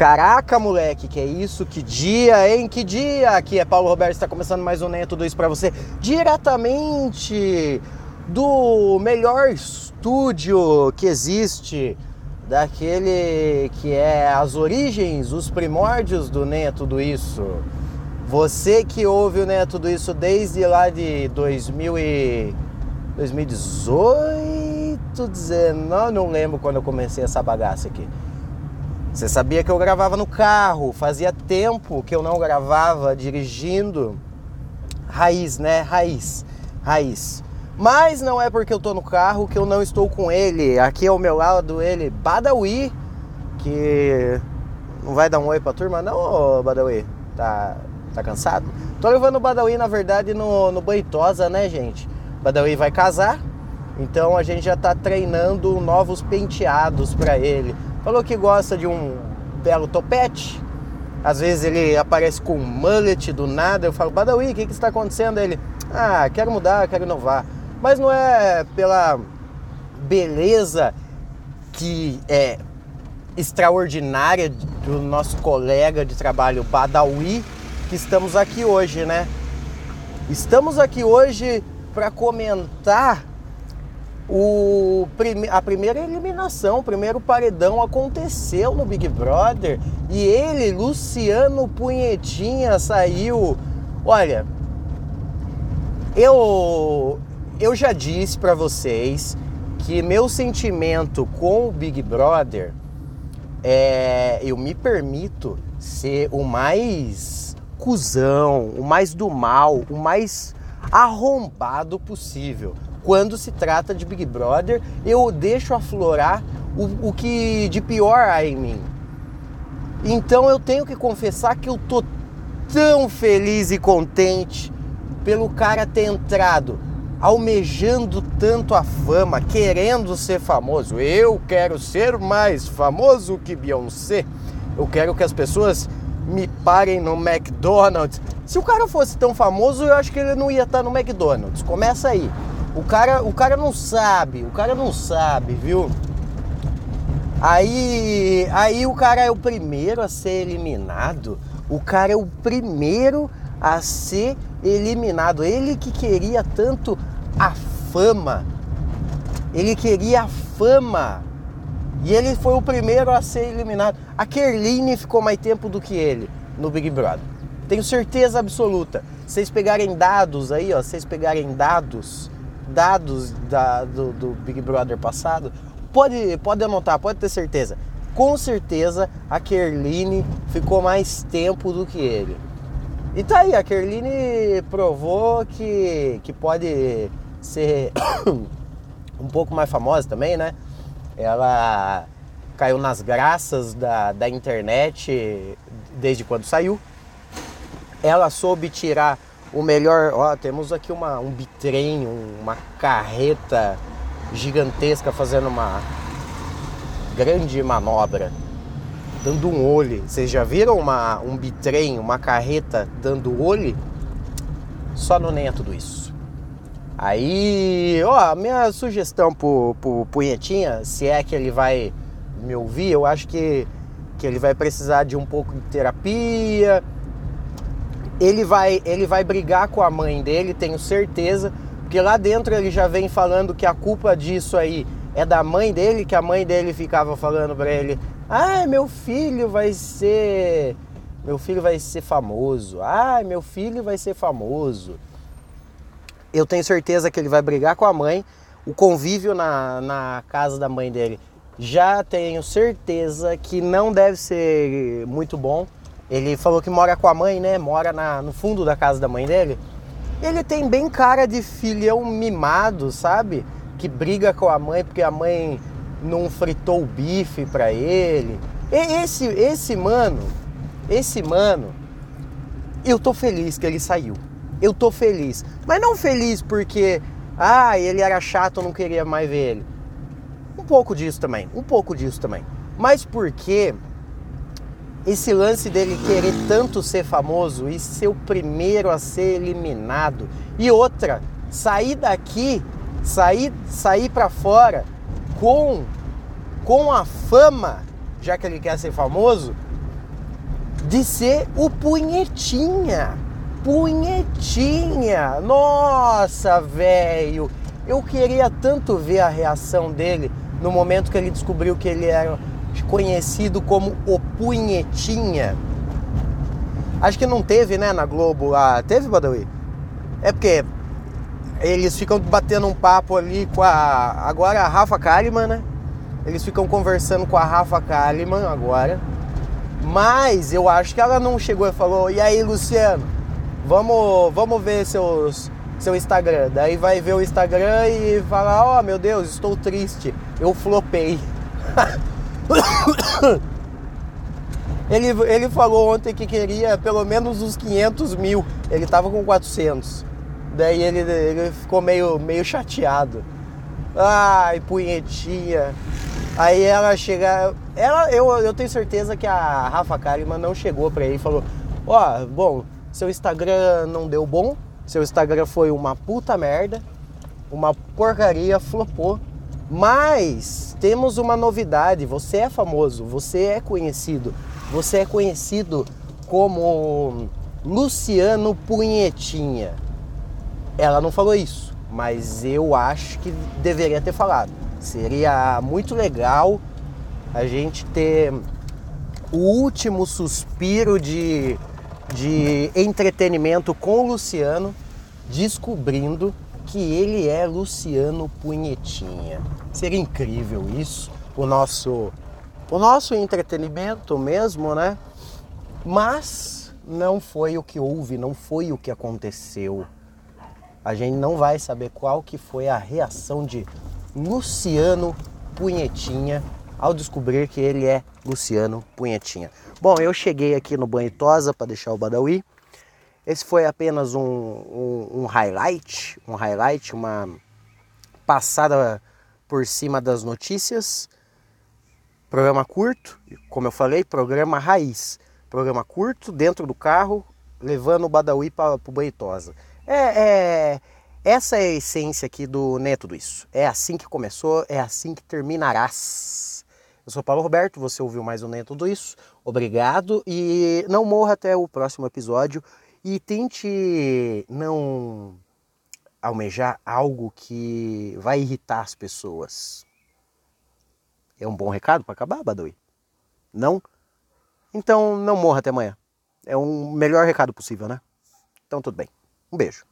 Caraca, moleque, que é isso? Que dia, hein? Que dia? Aqui é Paulo Roberto, está começando mais um Nem Tudo Isso para você, diretamente do melhor estúdio que existe, daquele que é as origens, os primórdios do Nem Tudo Isso. Você que ouve o é Tudo Isso desde lá de 2000 e 2018, 19, não lembro quando eu comecei essa bagaça aqui. Você sabia que eu gravava no carro? Fazia tempo que eu não gravava dirigindo. Raiz, né? Raiz. Raiz. Mas não é porque eu tô no carro que eu não estou com ele. Aqui ao meu lado ele, Badawi, que não vai dar um oi pra turma, não, Badawi? Tá, tá cansado? Tô levando o Badawi, na verdade, no, no Boitosa, né, gente? Badawi vai casar, então a gente já tá treinando novos penteados para ele Falou que gosta de um belo topete. Às vezes ele aparece com um mullet do nada. Eu falo, Badawi, o que, que está acontecendo? Ele, ah, quero mudar, quero inovar. Mas não é pela beleza que é extraordinária do nosso colega de trabalho Badawi que estamos aqui hoje, né? Estamos aqui hoje para comentar o, a primeira eliminação, o primeiro paredão aconteceu no Big Brother e ele, Luciano Punhetinha, saiu. Olha, eu, eu já disse para vocês que meu sentimento com o Big Brother é. Eu me permito ser o mais cuzão, o mais do mal, o mais arrombado possível quando se trata de Big Brother, eu deixo aflorar o, o que de pior há em mim. Então eu tenho que confessar que eu tô tão feliz e contente pelo cara ter entrado, almejando tanto a fama, querendo ser famoso. Eu quero ser mais famoso que Beyoncé. Eu quero que as pessoas me parem no McDonald's. Se o cara fosse tão famoso, eu acho que ele não ia estar no McDonald's. Começa aí. O cara, o cara não sabe, o cara não sabe, viu? Aí, aí o cara é o primeiro a ser eliminado. O cara é o primeiro a ser eliminado. Ele que queria tanto a fama. Ele queria a fama. E ele foi o primeiro a ser eliminado. A Kerline ficou mais tempo do que ele no Big Brother. Tenho certeza absoluta. Vocês pegarem dados aí, ó, vocês pegarem dados dados da, do, do Big Brother passado, pode, pode anotar, pode ter certeza. Com certeza a Kerline ficou mais tempo do que ele. E tá aí, a Kerline provou que, que pode ser um pouco mais famosa também, né? Ela caiu nas graças da, da internet desde quando saiu. Ela soube tirar o melhor, ó, temos aqui uma, um bitrem, uma carreta gigantesca fazendo uma grande manobra, dando um olho. Vocês já viram uma, um bitrem, uma carreta dando olho? Só não nem é tudo isso. Aí, ó, minha sugestão pro, pro Punhetinha, se é que ele vai me ouvir, eu acho que, que ele vai precisar de um pouco de terapia, ele vai, ele vai brigar com a mãe dele, tenho certeza, porque lá dentro ele já vem falando que a culpa disso aí é da mãe dele, que a mãe dele ficava falando para ele: "Ah, meu filho vai ser meu filho vai ser famoso. Ah, meu filho vai ser famoso." Eu tenho certeza que ele vai brigar com a mãe. O convívio na, na casa da mãe dele já tenho certeza que não deve ser muito bom ele falou que mora com a mãe, né? Mora na, no fundo da casa da mãe dele. Ele tem bem cara de filhão mimado, sabe? Que briga com a mãe porque a mãe não fritou o bife para ele. E esse, esse mano, esse mano, eu tô feliz que ele saiu. Eu tô feliz. Mas não feliz porque, ah, ele era chato, eu não queria mais ver ele. Um pouco disso também, um pouco disso também. Mas porque esse lance dele querer tanto ser famoso e ser o primeiro a ser eliminado. E outra, sair daqui, sair, sair para fora com com a fama, já que ele quer ser famoso, de ser o punhetinha. Punhetinha! Nossa, velho! Eu queria tanto ver a reação dele no momento que ele descobriu que ele era conhecido como o Punhetinha. Acho que não teve, né, na Globo lá. Teve, Badawi? É porque eles ficam batendo um papo ali com a. Agora a Rafa Kalimann, né? Eles ficam conversando com a Rafa Kalimann agora. Mas eu acho que ela não chegou e falou: E aí, Luciano, vamos, vamos ver seus, seu Instagram. Daí vai ver o Instagram e fala: Ó, oh, meu Deus, estou triste. Eu flopei. ele, ele falou ontem que queria pelo menos uns 500 mil. Ele tava com 400. Daí ele, ele ficou meio, meio chateado. Ai, punhetinha. Aí ela chega. Ela, eu, eu tenho certeza que a Rafa Kalimann não chegou pra ele e falou: Ó, oh, bom, seu Instagram não deu bom, seu Instagram foi uma puta merda, uma porcaria, flopou. Mas temos uma novidade: você é famoso, você é conhecido, você é conhecido como Luciano Punhetinha. Ela não falou isso, mas eu acho que deveria ter falado. Seria muito legal a gente ter o último suspiro de, de entretenimento com o Luciano, descobrindo que ele é Luciano Punhetinha. Seria incrível isso, o nosso, o nosso entretenimento mesmo, né? Mas não foi o que houve, não foi o que aconteceu. A gente não vai saber qual que foi a reação de Luciano Punhetinha ao descobrir que ele é Luciano Punhetinha. Bom, eu cheguei aqui no Banho Tosa para deixar o Badawi. Esse foi apenas um, um, um, highlight, um highlight, uma passada por cima das notícias. Programa curto, como eu falei, programa raiz. Programa curto, dentro do carro, levando o Badawi para o Banho Tosa. É, é, essa é a essência aqui do Né Tudo Isso. É assim que começou, é assim que terminarás. Eu sou Paulo Roberto, você ouviu mais um Nem Tudo Isso. Obrigado e não morra até o próximo episódio e tente não almejar algo que vai irritar as pessoas. É um bom recado para acabar, Badawi? Não? Então não morra até amanhã. É um melhor recado possível, né? Então tudo bem. Um beijo.